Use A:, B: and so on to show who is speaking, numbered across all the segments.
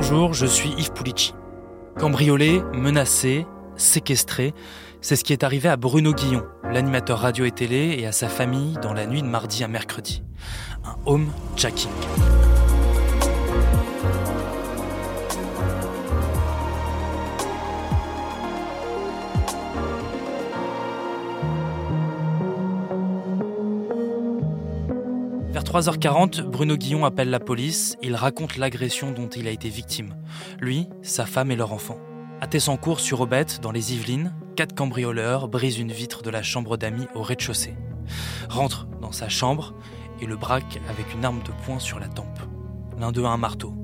A: Bonjour, je suis Yves Pulici. Cambriolé, menacé, séquestré, c'est ce qui est arrivé à Bruno Guillon, l'animateur radio et télé, et à sa famille dans la nuit de mardi à mercredi. Un home jacking. 3h40, Bruno Guillon appelle la police. Il raconte l'agression dont il a été victime. Lui, sa femme et leur enfant. À Tessancourt, sur Aubette, dans les Yvelines, quatre cambrioleurs brisent une vitre de la chambre d'amis au rez-de-chaussée. Rentrent dans sa chambre et le braquent avec une arme de poing sur la tempe. L'un d'eux a un marteau.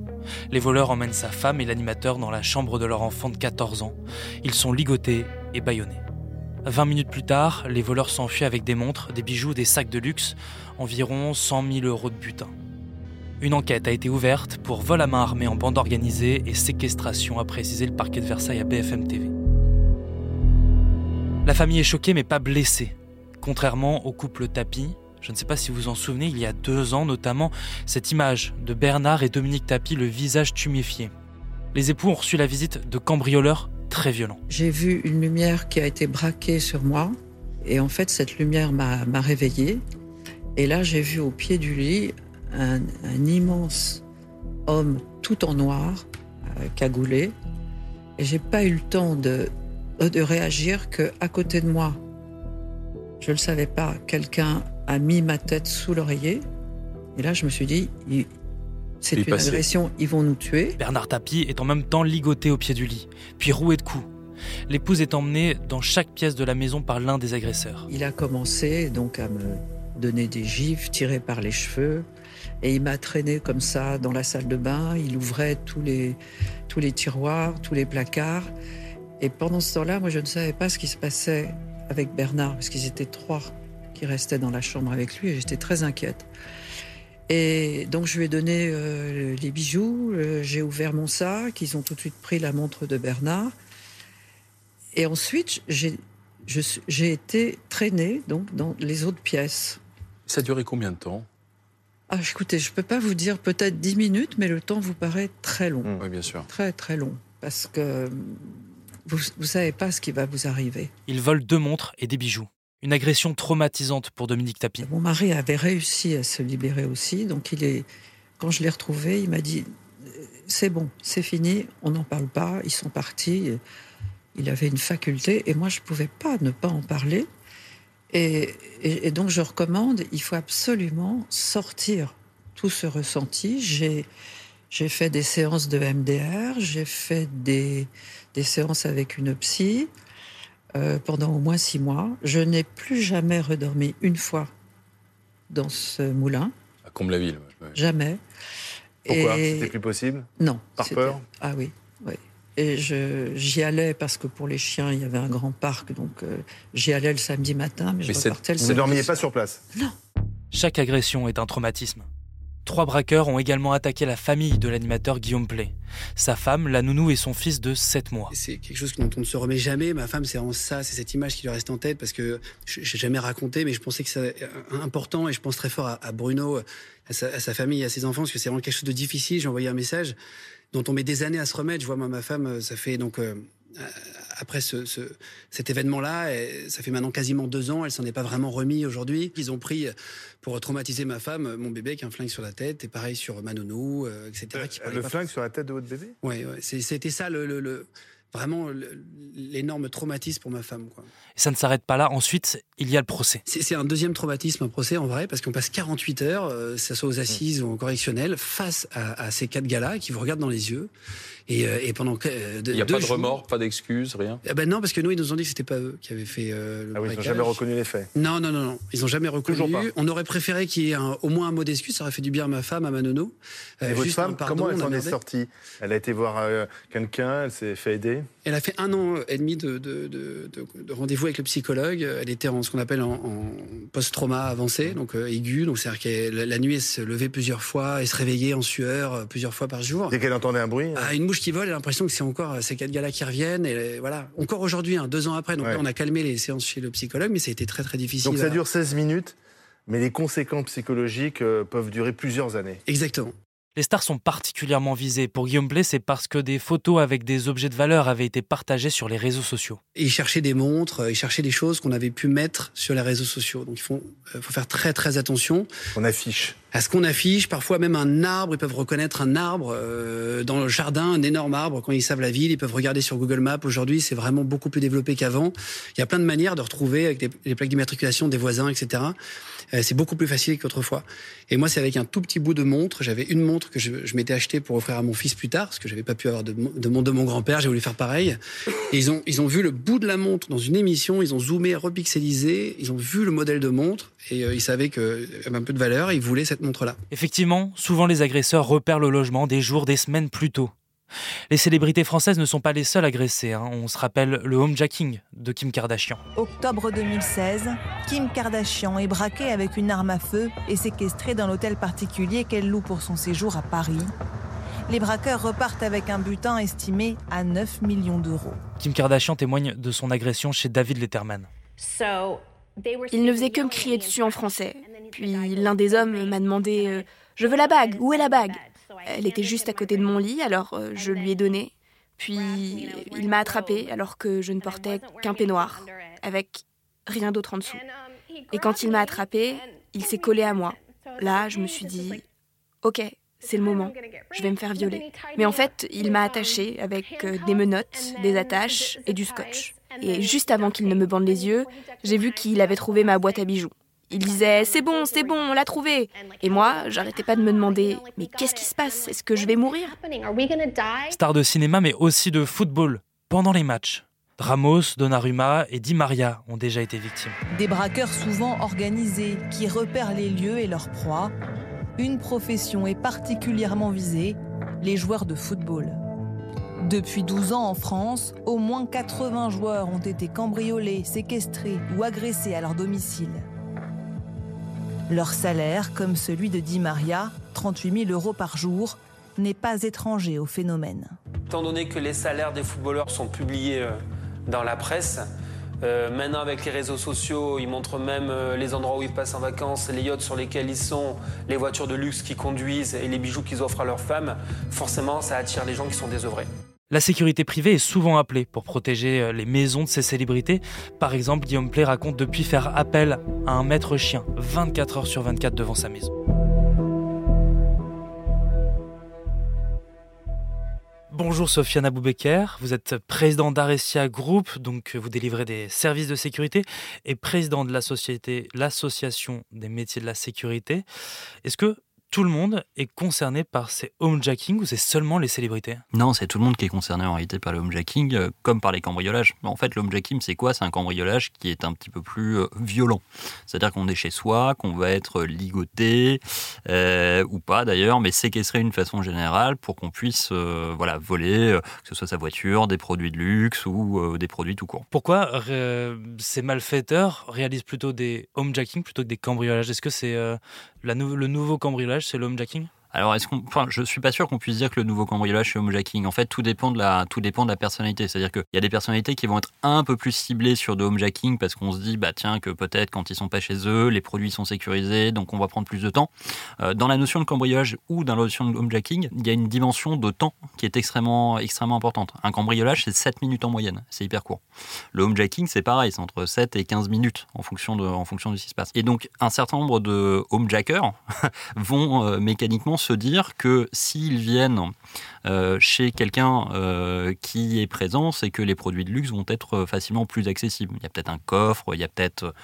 A: Les voleurs emmènent sa femme et l'animateur dans la chambre de leur enfant de 14 ans. Ils sont ligotés et bâillonnés. 20 minutes plus tard, les voleurs s'enfuient avec des montres, des bijoux, des sacs de luxe, environ 100 000 euros de butin. Une enquête a été ouverte pour vol à main armée en bande organisée et séquestration, a précisé le parquet de Versailles à BFM TV. La famille est choquée mais pas blessée. Contrairement au couple Tapi, je ne sais pas si vous en souvenez, il y a deux ans notamment, cette image de Bernard et Dominique Tapi, le visage tuméfié. Les époux ont reçu la visite de cambrioleurs très violents.
B: J'ai vu une lumière qui a été braquée sur moi. Et en fait, cette lumière m'a réveillée. Et là, j'ai vu au pied du lit un, immense homme tout en noir, euh, cagoulé. Et j'ai pas eu le temps de, réagir que à côté de moi, je le savais pas, quelqu'un a mis ma tête sous l'oreiller. Et là, je me suis dit, c'est une
C: passé.
B: agression, ils vont nous tuer.
A: Bernard Tapie est en même temps ligoté au pied du lit, puis roué de coups. L'épouse est emmenée dans chaque pièce de la maison par l'un des agresseurs.
B: Il a commencé donc à me donner des gifs, tirer par les cheveux, et il m'a traîné comme ça dans la salle de bain. Il ouvrait tous les, tous les tiroirs, tous les placards. Et pendant ce temps-là, moi, je ne savais pas ce qui se passait avec Bernard, parce qu'ils étaient trois qui restaient dans la chambre avec lui, et j'étais très inquiète. Et donc, je lui ai donné euh, les bijoux, euh, j'ai ouvert mon sac, ils ont tout de suite pris la montre de Bernard. Et ensuite, j'ai été traînée donc dans les autres pièces.
C: Ça a duré combien de temps?
B: Ah, écoutez, je peux pas vous dire peut-être 10 minutes, mais le temps vous paraît très long,
C: Oui, bien sûr.
B: très très long, parce que vous vous savez pas ce qui va vous arriver.
A: Il vole deux montres et des bijoux. Une agression traumatisante pour Dominique Tapie.
B: Mon mari avait réussi à se libérer aussi, donc il est. Quand je l'ai retrouvé, il m'a dit c'est bon, c'est fini, on n'en parle pas, ils sont partis. Il avait une faculté et moi je pouvais pas ne pas en parler. Et, donc je recommande, il faut absolument sortir tout ce ressenti. J'ai j'ai fait des séances de MDR, j'ai fait des, des séances avec une psy euh, pendant au moins six mois. Je n'ai plus jamais redormi une fois dans ce moulin,
C: À Comble-la-Ville. ouais.
B: jamais.
D: Pourquoi
B: Et-
D: C'était plus possible
B: Non.
D: Par peur?
B: Ah oui, oui. Et je- j'y allais parce que pour les chiens, il y avait un grand parc, donc euh, j'y allais le samedi matin, mais,
C: Mais
B: je repartais le
D: Vous ne
B: samedi
D: dormiez pas sur place?
A: Chaque agression est un traumatisme. Trois braqueurs ont également attaqué la famille de l'animateur Guillaume Play. Sa femme, la nounou et son fils de 7 mois.
E: C'est quelque chose dont on ne se remet jamais. Ma femme, c'est vraiment ça, c'est cette image qui lui reste en tête parce que je n'ai jamais raconté, mais je pensais que c'est important et je pense très fort à, Bruno, à sa, famille, à ses enfants, parce que c'est vraiment quelque chose de difficile. J'ai envoyé un message dont on met des années à se remettre. Je vois, moi, ma femme, euh, ça fait donc. euh, euh, après ce, ce- cet événement-là, ça fait maintenant quasiment deux ans, elle s'en est pas vraiment remis aujourd'hui. Ils ont pris, euh, pour traumatiser ma femme, euh, mon bébé avec un flingue sur la tête, et pareil sur ma nounou, euh, etc. qui parlait
D: Le
E: pas
D: flingue sur la tête de votre bébé?
E: Ouais, ouais. C'était ça le, le- le- vraiment l'énorme traumatisme pour ma femme. Quoi.
A: Et ça ne s'arrête pas là. Ensuite, il y a le procès.
E: C'est un deuxième traumatisme, un procès en vrai, parce qu'on passe 48 heures, euh, que ce soit aux assises ou en correctionnel, face à, à ces quatre gars-là qui vous regardent dans les yeux. Et, euh, et pendant euh, de-
C: Il n'y a
E: deux
C: pas de
E: jours-
C: remords, pas d'excuses, rien?
E: Eh ben non, parce que nous, ils nous ont dit que c'était pas eux qui avaient fait euh, le
D: Ah oui, ils n'ont jamais reconnu les faits.
E: Non, non, non, non. Ils n'ont jamais reconnu.
D: Toujours pas.
E: On aurait préféré qu'il y ait un- au moins un mot d'excuse. Ça aurait fait du bien à ma femme, à ma nono. Euh,
D: Et votre femme,
E: pardon,
D: comment elle s'en est sortie? Elle a été voir euh, quelqu'un, elle s'est fait aider?
E: Elle a fait un an et demi de, de, de- de- de rendez-vous avec le psychologue. Elle était en ce qu'on appelle en, en post-trauma avancé, donc euh, aigu. Donc c'est-à-dire que la, nuit, elle se levait plusieurs fois et se réveillait en sueur euh, plusieurs fois par jour.
D: Dès qu'elle entendait un bruit
E: Ah, une mouche qui vole, elle a l'impression que c'est encore euh, ces quatre gars-là qui reviennent. Et euh, voilà, encore aujourd'hui, hein, deux ans après. Donc
D: Ouais.
E: là, on a calmé les séances chez le psychologue, mais ça a été très très difficile.
D: Donc ça dure 16 minutes, mais les conséquences psychologiques euh, peuvent durer plusieurs années.
E: Exactement.
A: Les stars sont particulièrement visées. Pour Guillaume Play, c'est parce que des photos avec des objets de valeur avaient été partagées sur les réseaux sociaux.
E: Ils cherchaient des montres, ils cherchaient des choses qu'on avait pu mettre sur les réseaux sociaux. Donc il faut, euh, faut faire très très attention.
D: On affiche.
E: À ce qu'on affiche, parfois même un arbre, ils peuvent reconnaître un arbre euh, dans le jardin, un énorme arbre. Quand ils savent la ville, ils peuvent regarder sur Google Maps. Aujourd'hui, c'est vraiment beaucoup plus développé qu'avant. Il y a plein de manières de retrouver avec les plaques d'immatriculation des voisins, etc. Euh, c'est beaucoup plus facile qu'autrefois. Et moi, c'est avec un tout petit bout de montre. J'avais une montre que je, m'étais achetée pour offrir à mon fils plus tard, parce que j'avais pas pu avoir de, montre de mon grand-père. J'ai voulu faire pareil. Ils ont, ils ont vu le bout de la montre dans une émission. Ils ont zoomé, repixelisé. Ils ont vu le modèle de montre et euh, ils savaient qu'elle avait un peu de valeur. Ils voulaient cette montre-là.
A: Effectivement, souvent les agresseurs repèrent le logement des jours, des semaines plus tôt. Les célébrités françaises ne sont pas les seules agressées. Hein. On se rappelle le homejacking de Kim Kardashian.
F: Octobre 2016, Kim Kardashian est braquée avec une arme à feu et séquestrée dans l'hôtel particulier qu'elle loue pour son séjour à Paris. Les braqueurs repartent avec un butin estimé à 9 millions d'euros.
A: Kim Kardashian témoigne de son agression chez David Letterman.
G: Il ne faisait que me crier dessus en français. Puis l'un des hommes m'a demandé euh, Je veux la bague, où est la bague? Elle était juste à côté de mon lit, alors euh, je lui ai donné. Puis il m'a attrapée alors que je ne portais qu'un peignoir, avec rien d'autre en dessous. Et quand il m'a attrapée, il s'est collé à moi. Là, je me suis dit, ok, c'est le moment, je vais me faire violer. Mais en fait, il m'a attachée avec euh, des menottes, des attaches et du scotch. Et juste avant qu'il ne me bande les yeux, j'ai vu qu'il avait trouvé ma boîte à bijoux. Il disait C'est bon, c'est bon, on l'a trouvé. Et moi, j'arrêtais pas de me demander Mais qu'est-ce qui se passe? Est-ce que je vais mourir?
A: Star de cinéma, mais aussi de football, pendant les matchs. Ramos, Donnarumma et Di Maria ont déjà été victimes.
F: Des braqueurs souvent organisés qui repèrent les lieux et leurs proies. Une profession est particulièrement visée les joueurs de football. Depuis 12 ans en France, au moins 80 joueurs ont été cambriolés, séquestrés ou agressés à leur domicile. Leur salaire, comme celui de Di Maria, 38 000 euros par jour, n'est pas étranger au phénomène.
H: Étant donné que les salaires des footballeurs sont publiés euh, dans la presse, euh, maintenant avec les réseaux sociaux, ils montrent même euh, les endroits où ils passent en vacances, les yachts sur lesquels ils sont, les voitures de luxe qu'ils conduisent et les bijoux qu'ils offrent à leurs femmes. Forcément, ça attire les gens qui sont désœuvrés.
A: La sécurité privée est souvent appelée pour protéger euh, les maisons de ces célébrités. Par exemple, Guillaume Play raconte depuis faire appel à un maître chien 24 heures sur 24 devant sa maison. Bonjour Sofiane Aboubeker, vous êtes président d'Arecia Group, donc vous délivrez des services de sécurité, et président de la société, l'association des métiers de la sécurité. Est-ce que tout le monde est concerné par ces homejacking ou c'est seulement les célébrités?
I: Non, c'est tout le monde qui est concerné en réalité par le homejacking, euh, comme par les cambriolages. En fait, le homejacking, c'est quoi? C'est un cambriolage qui est un petit peu plus euh, violent. C'est-à-dire qu'on est chez soi, qu'on va être ligoté, euh, ou pas d'ailleurs, mais séquestré d'une façon générale pour qu'on puisse voilà, voler, que ce soit sa voiture, des produits de luxe ou des produits tout court.
A: Pourquoi ces malfaiteurs réalisent plutôt des homejacking plutôt que des cambriolages? Est-ce que c'est le nouveau cambriolage, c'est l'homejacking
I: alors, est-ce qu'on, enfin, je suis pas sûr qu'on puisse dire que le nouveau cambriolage c'est homejacking. En fait, tout dépend de la, tout dépend de la personnalité. C'est-à-dire qu'il y a des personnalités qui vont être un peu plus ciblées sur de homejacking parce qu'on se dit, bah tiens, que peut-être quand ils sont pas chez eux, les produits sont sécurisés, donc on va prendre plus de temps. Euh, dans la notion de cambriolage ou dans la notion de homejacking, il y a une dimension de temps qui est extrêmement, extrêmement importante. Un cambriolage, c'est 7 minutes en moyenne. C'est hyper court. Le homejacking, c'est pareil, c'est entre 7 et 15 minutes en fonction de, en fonction de ce qui se passe. Et donc, un certain nombre de homejackers vont euh, mécaniquement se dire que s'ils viennent euh, chez quelqu'un euh, qui est présent, c'est que les produits de luxe vont être facilement plus accessibles. Il y a peut-être un coffre, il y a peut-être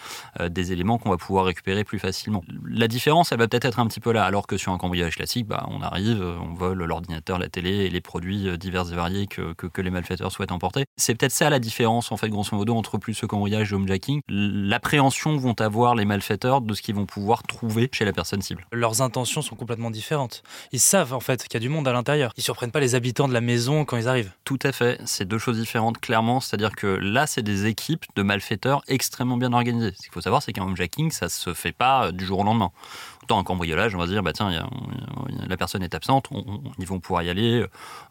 I: euh, des éléments qu'on va pouvoir récupérer plus facilement. La différence, elle va peut-être être un petit peu là, alors que sur un cambriolage classique, bah, on arrive, on vole l'ordinateur, la télé et les produits divers et variés que, que, les malfaiteurs souhaitent emporter. C'est peut-être ça la différence, en fait, grosso modo, entre plus ce cambriolage et homejacking. L'appréhension vont avoir les malfaiteurs de ce qu'ils vont pouvoir trouver chez la personne cible.
A: Leurs intentions sont complètement différentes. Ils savent en fait qu'il y a du monde à l'intérieur. Ils surprennent pas les habitants de la maison quand ils arrivent.
I: Tout à fait. C'est deux choses différentes, clairement. C'est-à-dire que là, c'est des équipes de malfaiteurs extrêmement bien organisées. Ce qu'il faut savoir, c'est qu'un homejacking, ça se fait pas euh, du jour au lendemain Autant un cambriolage, on va dire, bah tiens, la personne est absente, ils vont pouvoir y aller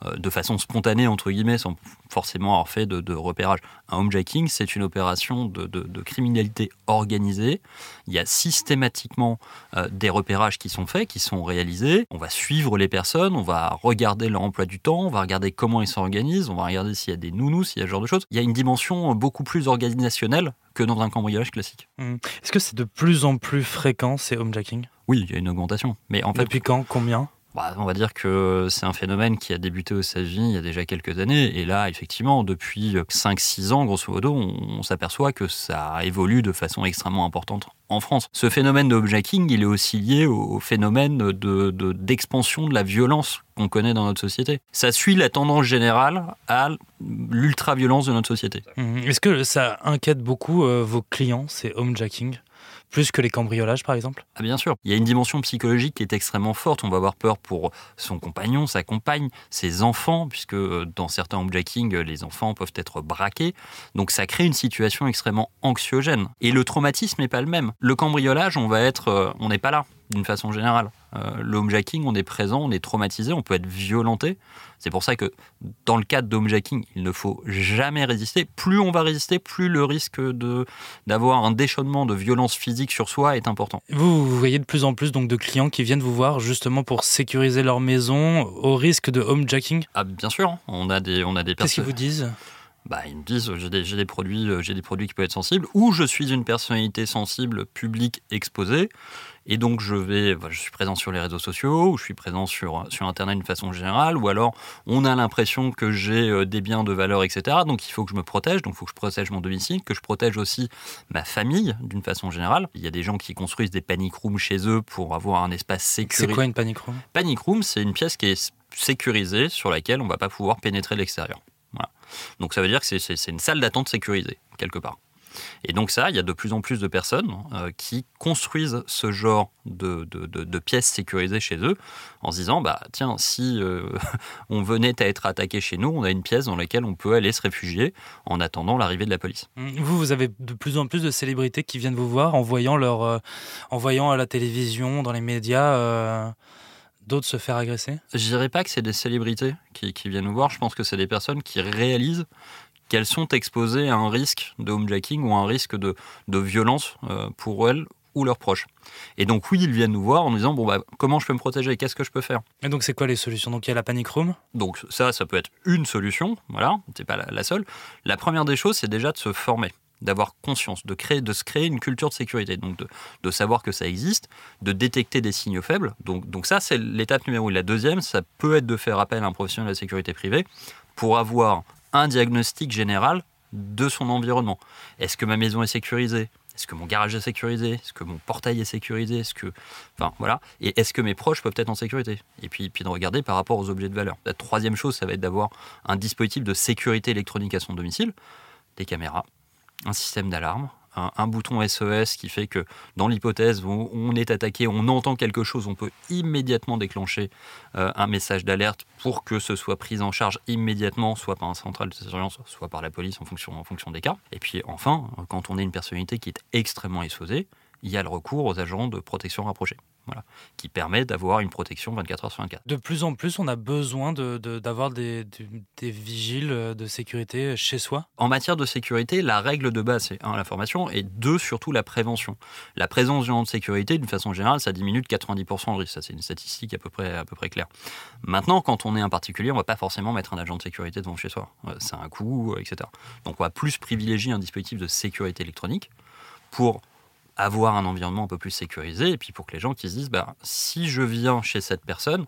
I: euh, de façon spontanée, entre guillemets, sans forcément avoir fait de, repérage. Un homejacking, c'est une opération de, criminalité organisée. Il y a systématiquement euh, des repérages qui sont faits, qui sont réalisés. On va suivre les personnes, on va regarder leur emploi du temps, on va regarder comment ils s'organisent, on va regarder s'il y a des nounous, s'il y a ce genre de choses. Il y a une dimension beaucoup plus organisationnelle que dans un cambriolage classique.
A: Mmh. Est-ce que c'est de plus en plus fréquent ces homejacking?
I: Oui, il y a une augmentation. Mais en fait,
A: Depuis quand? Combien?
I: Bah, on va dire que c'est un phénomène qui a débuté aux États-Unis il y a déjà quelques années. Et là, effectivement, depuis 5-6 ans, grosso modo, on, s'aperçoit que ça évolue de façon extrêmement importante en France. Ce phénomène de homejacking, il est aussi lié au phénomène d'expansion de, de la violence qu'on connaît dans notre société. Ça suit la tendance générale à l'ultra-violence de notre société.
A: Mmh. Est-ce que ça inquiète beaucoup euh, vos clients, ces homejacking? Plus que les cambriolages, par exemple
I: ah, Bien sûr. Il y a une dimension psychologique qui est extrêmement forte. On va avoir peur pour son compagnon, sa compagne, ses enfants, puisque euh, dans certains homejacking, les enfants peuvent être braqués. Donc ça crée une situation extrêmement anxiogène. Et le traumatisme n'est pas le même. Le cambriolage, on va être, euh, on n'est pas là d'une façon générale. Euh, le homejacking, on est présent, on est traumatisé, on peut être violenté. C'est pour ça que dans le cadre d'homejacking, il ne faut jamais résister. Plus on va résister, plus le risque de d'avoir un déchaînement de violence physique sur soi est important.
A: Vous, vous, voyez de plus en plus donc de clients qui viennent vous voir justement pour sécuriser leur maison au risque de homejacking?
I: Ah bien sûr, on a des on a des
A: Qu'est-ce qu'ils vous disent?
I: Bah, ils me disent j'ai des, des, produits j'ai des produits qui peuvent être sensibles ou je suis une personnalité sensible publique exposée et donc, je vais, je suis présent sur les réseaux sociaux, ou je suis présent sur, sur Internet d'une façon générale, ou alors on a l'impression que j'ai euh, des biens de valeur, etc. Donc, il faut que je me protège, donc il faut que je protège mon domicile, que je protège aussi ma famille d'une façon générale. Il y a des gens qui construisent des panic rooms chez eux pour avoir un espace sécurisé.
A: C'est quoi une panic room?
I: Panic room, c'est une pièce qui est sécurisée sur laquelle on ne va pas pouvoir pénétrer l'extérieur. Donc, ça veut dire que c'est une salle d'attente sécurisée, quelque part. Et donc ça, il y a de plus en plus de personnes euh, qui construisent ce genre de, pièces sécurisées chez eux en se disant, bah tiens, si euh, on venait à être attaqué chez nous, on a une pièce dans laquelle on peut aller se réfugier en attendant l'arrivée de la police.
A: Mmh, vous, vous avez de plus en plus de célébrités qui viennent vous voir en voyant, euh, en voyant à la télévision, dans les médias d'autres se faire agresser
I: Je dirais pas que c'est des célébrités qui, qui, viennent nous voir. Je pense que c'est des personnes qui réalisent qu'elles sont exposées à un risque de homejacking ou à un risque de, violence euh, pour elles ou leurs proches. Et donc oui, ils viennent nous voir en nous disant bon bah comment je peux me protéger, qu'est-ce que je peux faire?
A: Et donc c'est quoi les solutions? Donc il y a la panic room.
I: Donc ça, ça peut être une solution, voilà, c'est pas la, seule. La première des choses, c'est déjà de se former d'avoir conscience, de, créer, de se créer une culture de sécurité, donc de, savoir que ça existe, de détecter des signaux faibles. Donc, donc ça, c'est l'étape numéro 1. La deuxième, ça peut être de faire appel à un professionnel de la sécurité privée pour avoir un diagnostic général de son environnement. Est-ce que ma maison est sécurisée? Est-ce que mon garage est sécurisé? Est-ce que mon portail est sécurisé? Est-ce que, enfin voilà, et est-ce que mes proches peuvent être en sécurité? Et puis, puis de regarder par rapport aux objets de valeur. La troisième chose, ça va être d'avoir un dispositif de sécurité électronique à son domicile, des caméras, un système d'alarme, un, bouton SOS qui fait que dans l'hypothèse où on est attaqué, on entend quelque chose, on peut immédiatement déclencher euh, un message d'alerte pour que ce soit pris en charge immédiatement, soit par un central de surveillance, soit par la police en fonction, en fonction des cas. Et puis enfin, quand on est une personnalité qui est extrêmement exposée, il y a le recours aux agents de protection qui permet d'avoir une protection 24 heures sur 24.
A: De plus en plus, on a besoin d'avoir de, des, vigiles de sécurité chez soi
I: En matière de sécurité, la règle de base, c'est un, la formation, et deux, surtout la prévention. La présence d'un de sécurité, d'une façon générale, ça diminue de 90% le risque. Ça, c'est une statistique à peu, près, à peu près claire. Maintenant, quand on est un particulier, on ne va pas forcément mettre un agent de sécurité devant chez soi. C'est un coût, etc. Donc, on va plus privilégier un dispositif de sécurité électronique pour avoir un environnement un peu plus sécurisé, et puis pour que les gens qui se disent, bah, si je viens chez cette personne,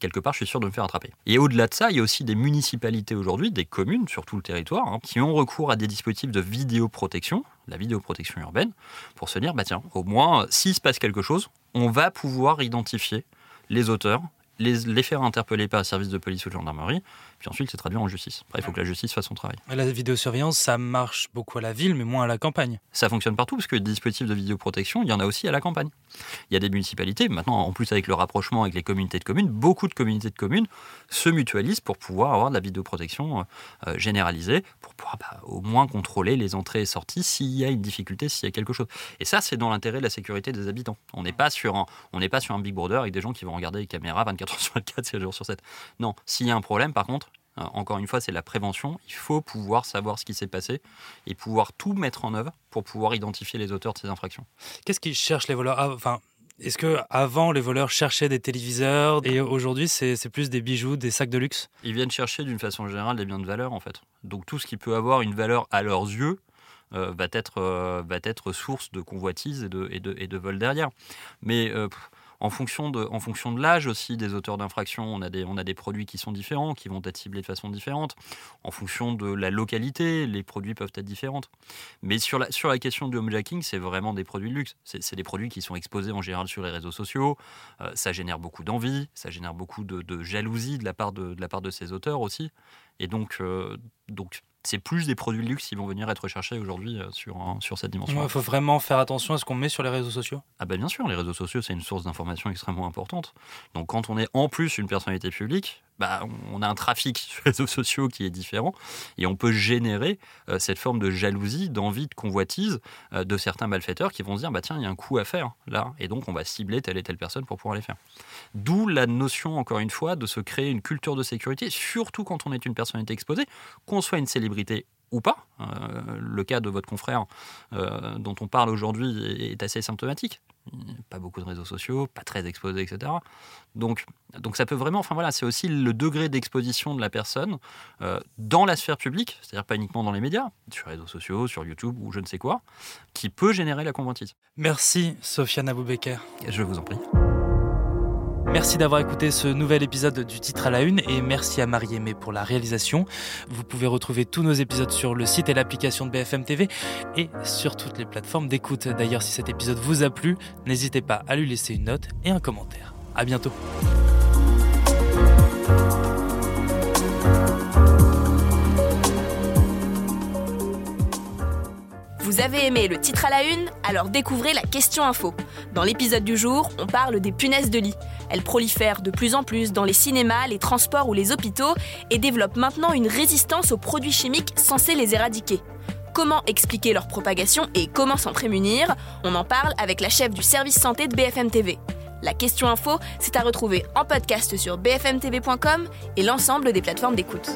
I: quelque part, je suis sûr de me faire attraper. Et au-delà de ça, il y a aussi des municipalités aujourd'hui, des communes sur tout le territoire, hein, qui ont recours à des dispositifs de vidéoprotection, la vidéoprotection urbaine, pour se dire, bah tiens, au moins, s'il se passe quelque chose, on va pouvoir identifier les auteurs les, faire interpeller par un service de police ou de gendarmerie, puis ensuite c'est traduit en justice. Après, il faut que la justice fasse son travail.
A: La vidéosurveillance, ça marche beaucoup à la ville, mais moins à la campagne.
I: Ça fonctionne partout, parce que les dispositifs de vidéoprotection, il y en a aussi à la campagne. Il y a des municipalités, maintenant en plus avec le rapprochement avec les communautés de communes, beaucoup de communautés de communes se mutualisent pour pouvoir avoir de la vidéoprotection euh, généralisée, pour pouvoir bah, au moins contrôler les entrées et sorties s'il y a une difficulté, s'il y a quelque chose. Et ça, c'est dans l'intérêt de la sécurité des habitants. On n'est pas sur un, on pas sur un Big Brother avec des gens qui vont regarder les caméras 24 heures sur 24, 7 jours sur 7. Non, s'il y a un problème, par contre, euh, encore une fois, c'est la prévention. Il faut pouvoir savoir ce qui s'est passé et pouvoir tout mettre en œuvre pour pouvoir identifier les auteurs de ces infractions.
A: Qu'est-ce qu'ils cherchent les voleurs? Ah, Enfin, est-ce que avant les voleurs cherchaient des téléviseurs et aujourd'hui c'est plus des bijoux, des sacs de luxe?
I: Ils viennent chercher d'une façon générale des biens de valeur en fait. Donc tout ce qui peut avoir une valeur à leurs yeux, euh, va, être, euh, va être source de convoitise et de, et de, et de vol derrière. Mais euh, en fonction de, en l'âge aussi des auteurs d'infractions, on, a des, a produits qui sont différents, qui vont être ciblés de façon différente. En fonction de la localité, les produits peuvent être différents. Mais sur la, question du homejacking, c'est vraiment des produits de luxe. C'est des produits qui sont exposés en général sur les réseaux sociaux. Euh, ça génère beaucoup d'envie, ça génère beaucoup de, jalousie de la, part de, de ces auteurs aussi. Et donc, euh, donc c'est plus des produits de luxe qui vont venir être recherchés aujourd'hui euh, sur, sur cette dimension.
A: Il faut vraiment faire attention à ce qu'on met sur les réseaux sociaux
I: Ah bah bien sûr, les réseaux sociaux, c'est une source d'information extrêmement importante. Donc quand on est en plus une personnalité publique, bah, on a un trafic sur les réseaux sociaux qui est différent et on peut générer euh, cette forme de jalousie, d'envie, de convoitise euh, de certains malfaiteurs qui vont se dire bah tiens, il y a un coup à faire là et donc on va cibler telle et telle personne pour pouvoir les faire. D'où la notion, encore une fois, de se créer une culture de sécurité, surtout quand on est une personnalité exposée, qu'on soit une célébrité ou pas. Euh, le cas de votre confrère dont on parle aujourd'hui est assez symptomatique pas beaucoup de réseaux sociaux, pas très exposé, etc. Donc, donc ça peut vraiment, enfin voilà, c'est aussi le degré d'exposition de la personne euh, dans la sphère publique, c'est-à-dire pas uniquement dans les médias, sur les réseaux sociaux, sur YouTube ou je ne sais quoi, qui peut générer la convoitise.
A: Merci Sofiane Aboubeker.
I: Je vous en prie.
A: Merci d'avoir écouté ce nouvel épisode du titre à la une et merci à Marie-Aimée pour la réalisation. Vous pouvez retrouver tous nos épisodes sur le site et l'application de BFM TV et sur toutes les plateformes d'écoute. D'ailleurs, si cet épisode vous a plu, n'hésitez pas à lui laisser une note et un commentaire. À bientôt.
G: Vous avez aimé le titre à la une? Alors découvrez la question info. Dans l'épisode du jour, on parle des punaises de lit. Elles prolifèrent de plus en plus dans les cinémas, les transports ou les hôpitaux et développent maintenant une résistance aux produits chimiques censés les éradiquer. Comment expliquer leur propagation et comment s'en prémunir? On en parle avec la chef du service santé de BFM TV. La question info, c'est à retrouver en podcast sur bfmtv.com et l'ensemble des plateformes d'écoute.